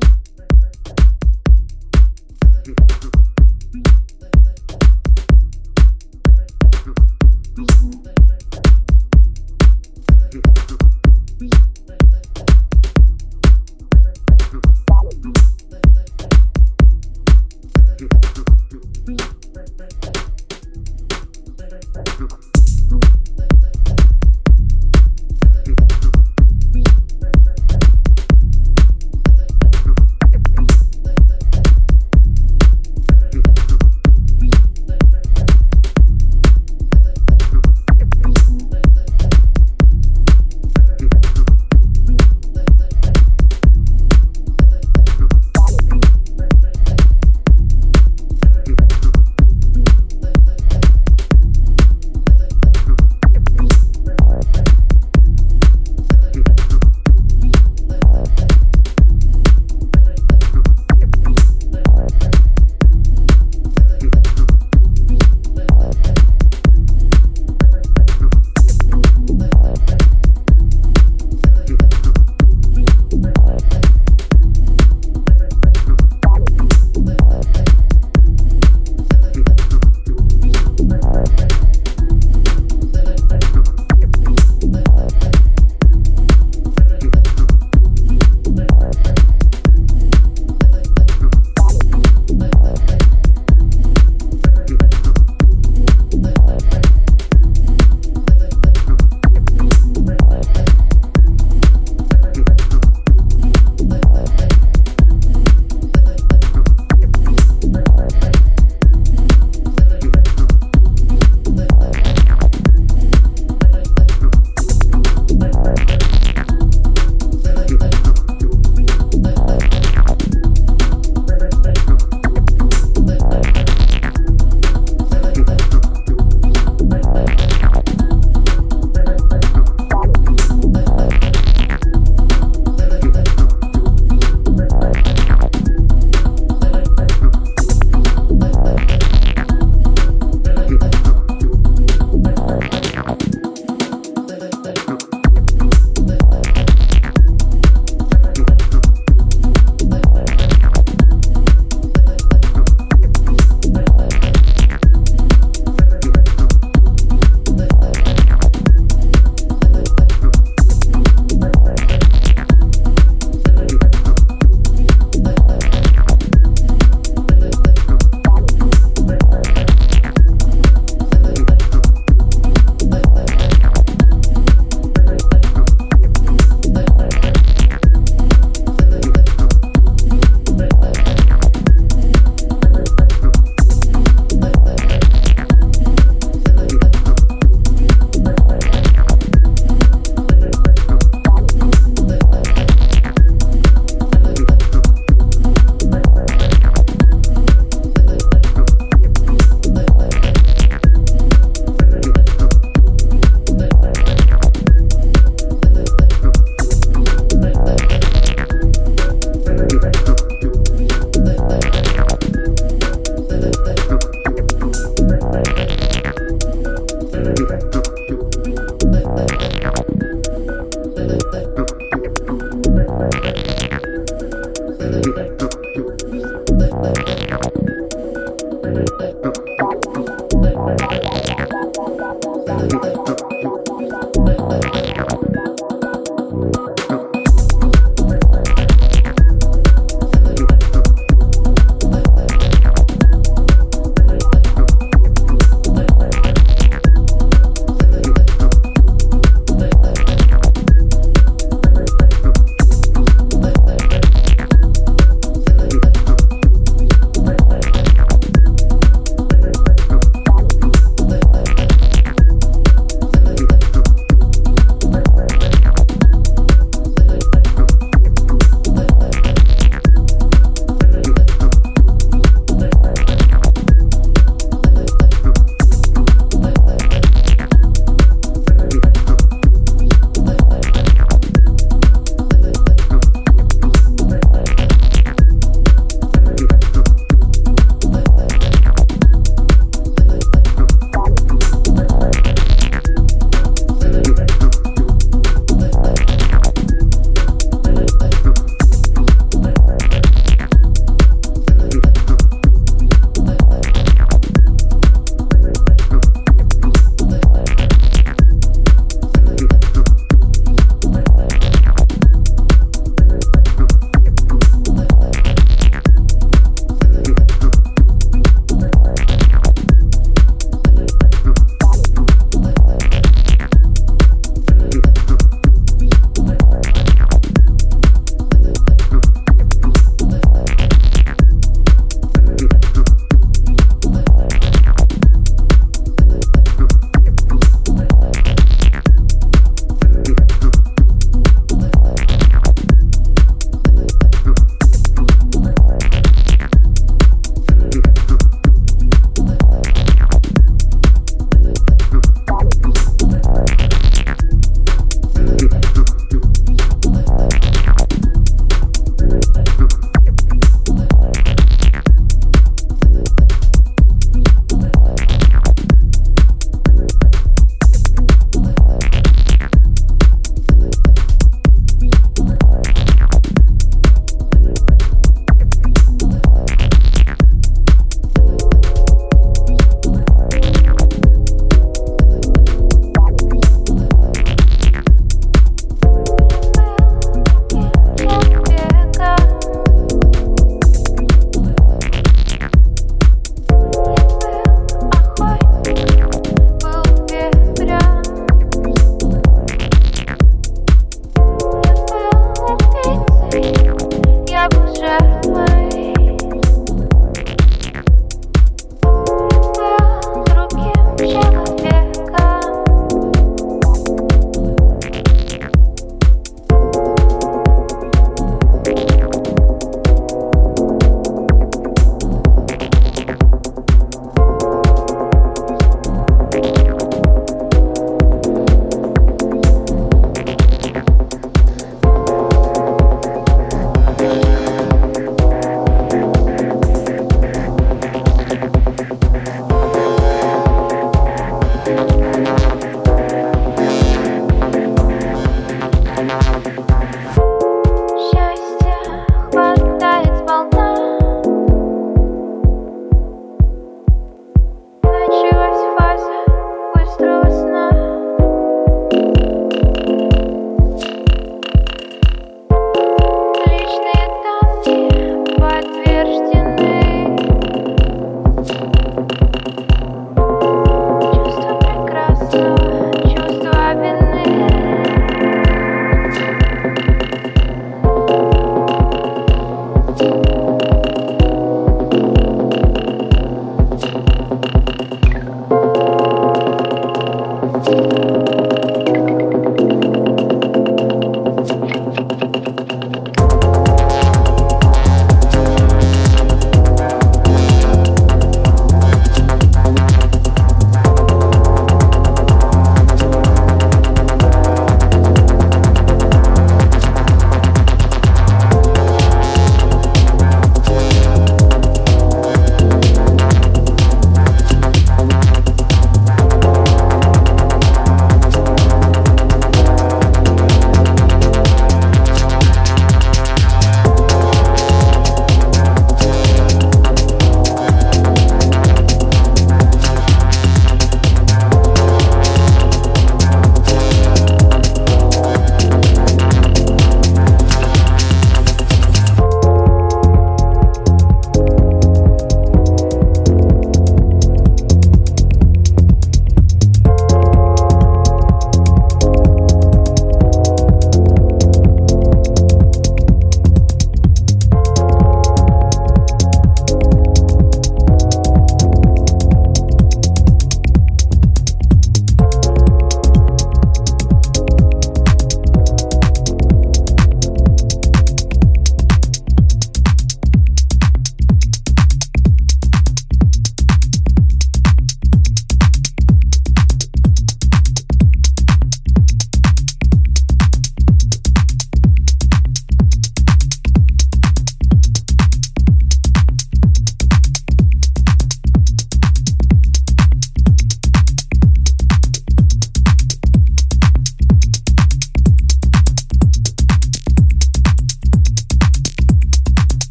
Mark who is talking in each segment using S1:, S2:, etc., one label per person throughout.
S1: Thank you.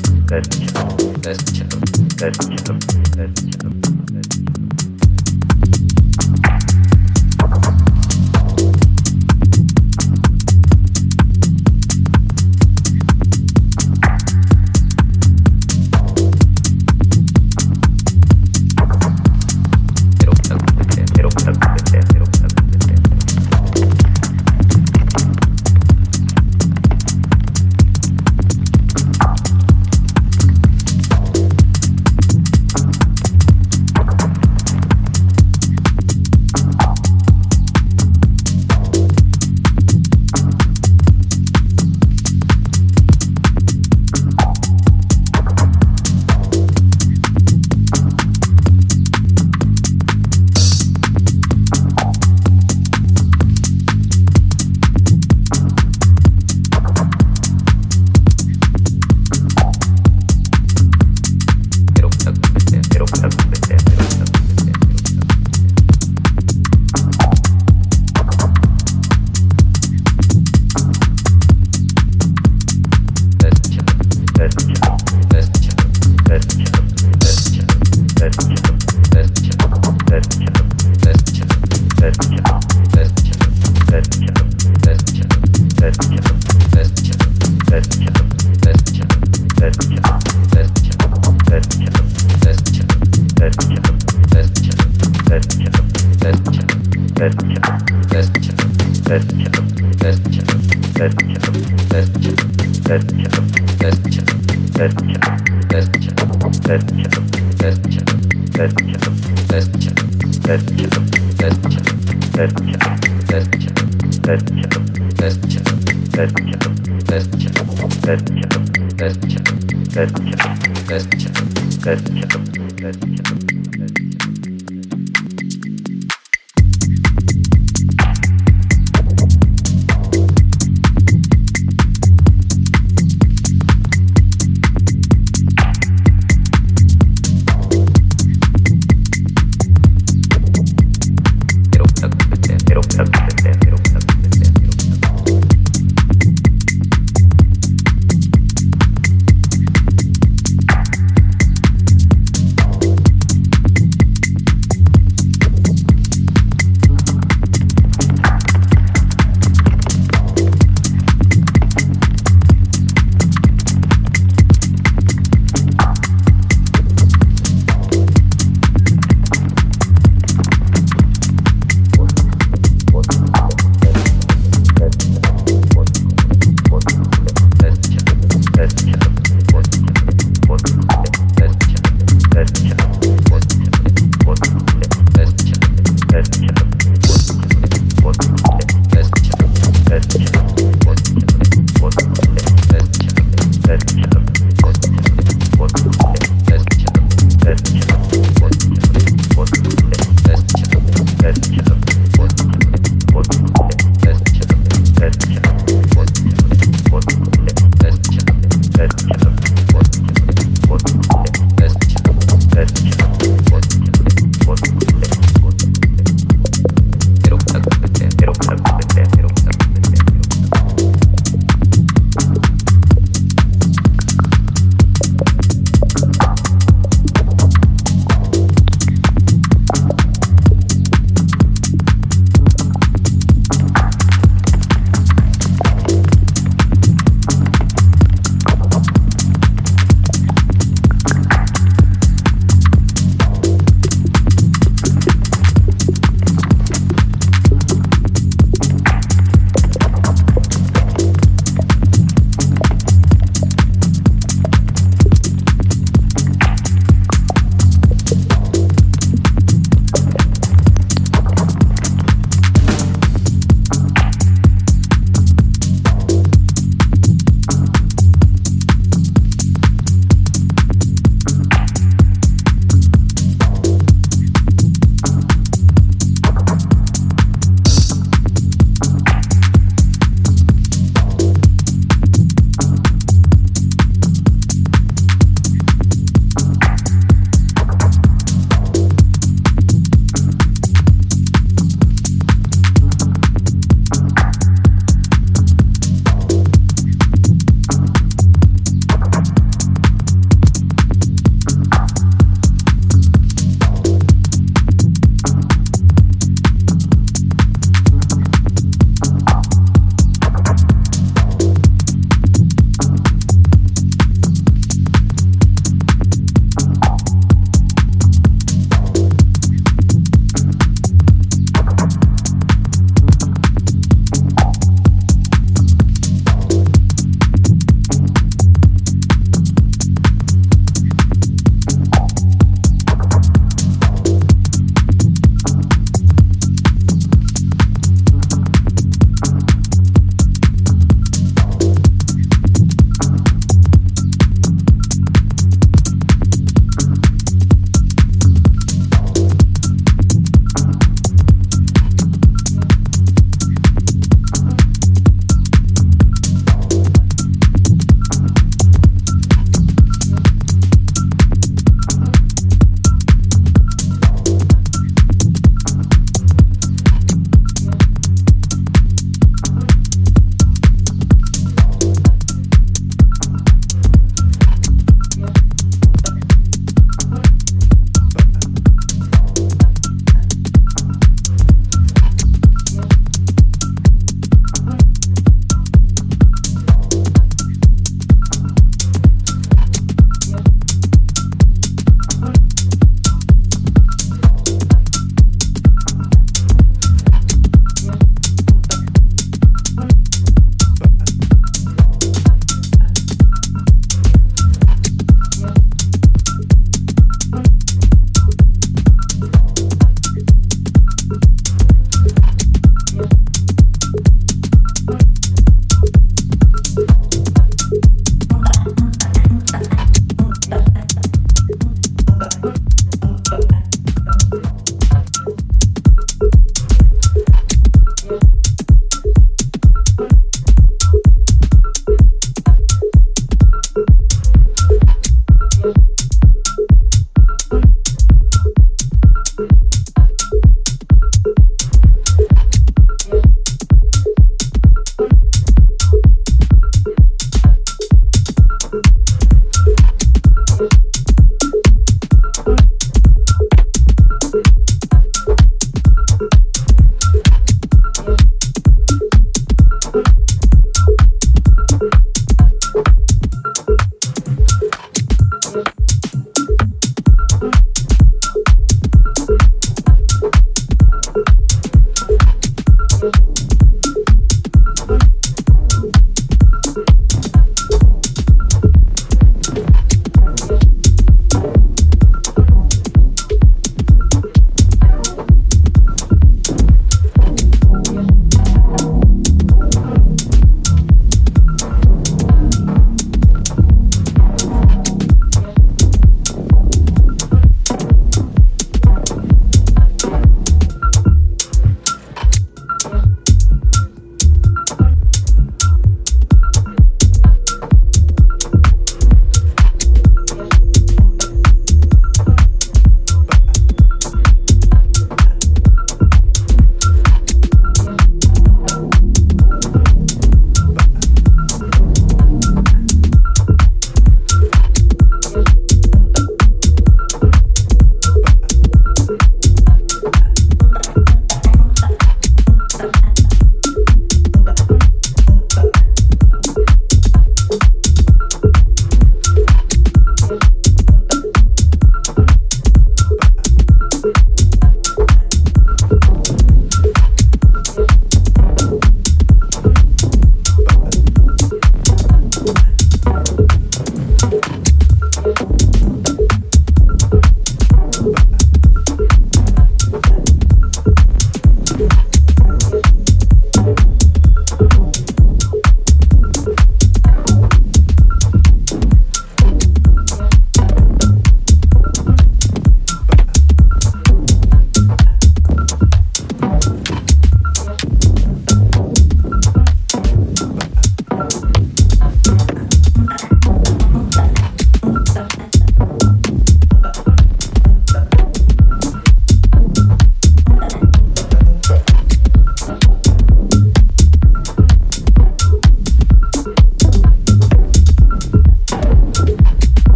S1: Thank you.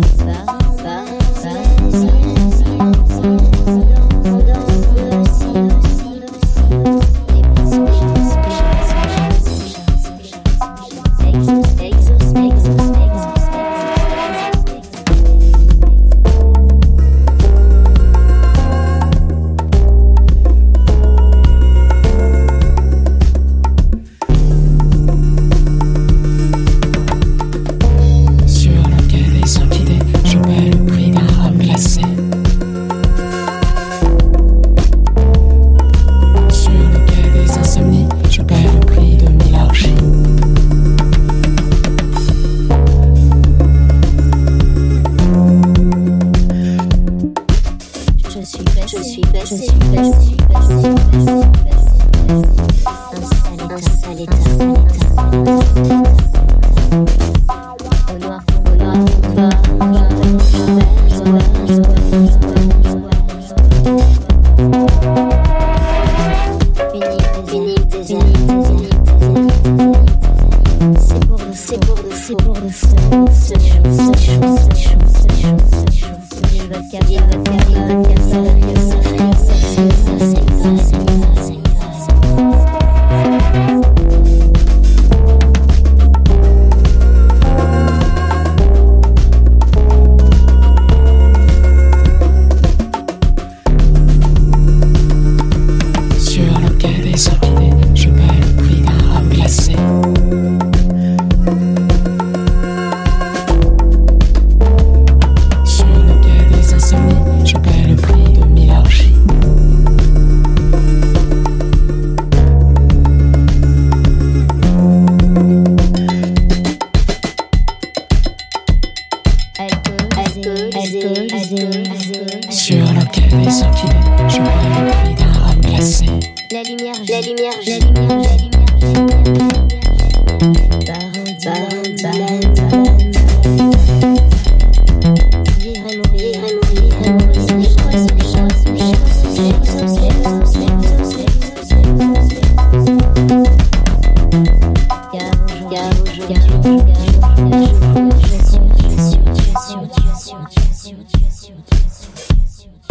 S1: danza.